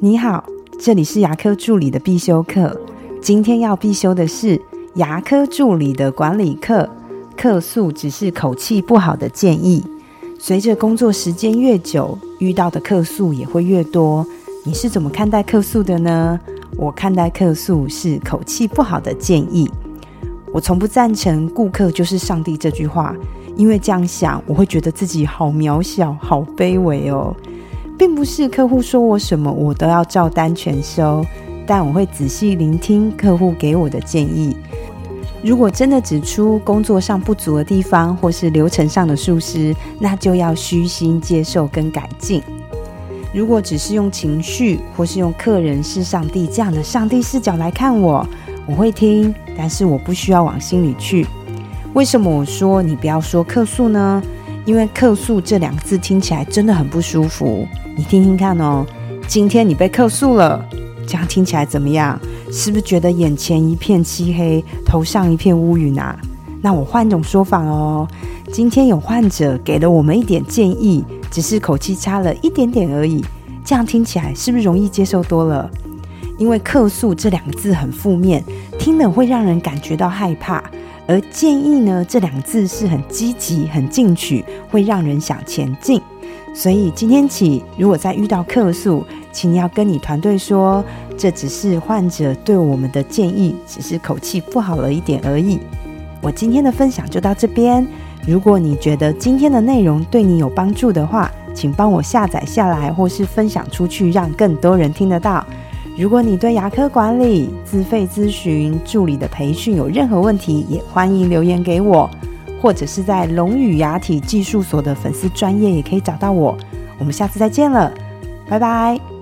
你好，这里是牙科助理的必修课。今天要必修的是牙科助理的管理课。客诉只是口气不好的建议。随着工作时间越久，遇到的客诉也会越多。你是怎么看待客诉的呢？我看待客诉是口气不好的建议。我从不赞成“顾客就是上帝”这句话，因为这样想，我会觉得自己好渺小、好卑微哦。并不是客户说我什么，我都要照单全收，但我会仔细聆听客户给我的建议。如果真的指出工作上不足的地方，或是流程上的疏失，那就要虚心接受跟改进。如果只是用情绪，或是用客人是上帝这样的上帝视角来看我，我会听，但是我不需要往心里去。为什么我说你不要说客诉呢？因为客诉这两个字听起来真的很不舒服。你听听看哦，今天你被客诉了，这样听起来怎么样？是不是觉得眼前一片漆黑，头上一片乌云啊？那我换种说法哦，今天有患者给了我们一点建议，只是口气差了一点点而已，这样听起来是不是容易接受多了？因为客诉这两个字很负面，听了会让人感觉到害怕。而建议呢，这两个字是很积极、很进取，会让人想前进。所以今天起，如果再遇到客诉，请你要跟你团队说，这只是患者对我们的建议，只是口气不好了一点而已。我今天的分享就到这边。如果你觉得今天的内容对你有帮助的话，请帮我下载下来，或是分享出去，让更多人听得到。如果你对牙科管理、自费咨询、助理的培训有任何问题，也欢迎留言给我，或者是在龙宇牙体技术所的粉丝专业也可以找到我。我们下次再见了，拜拜。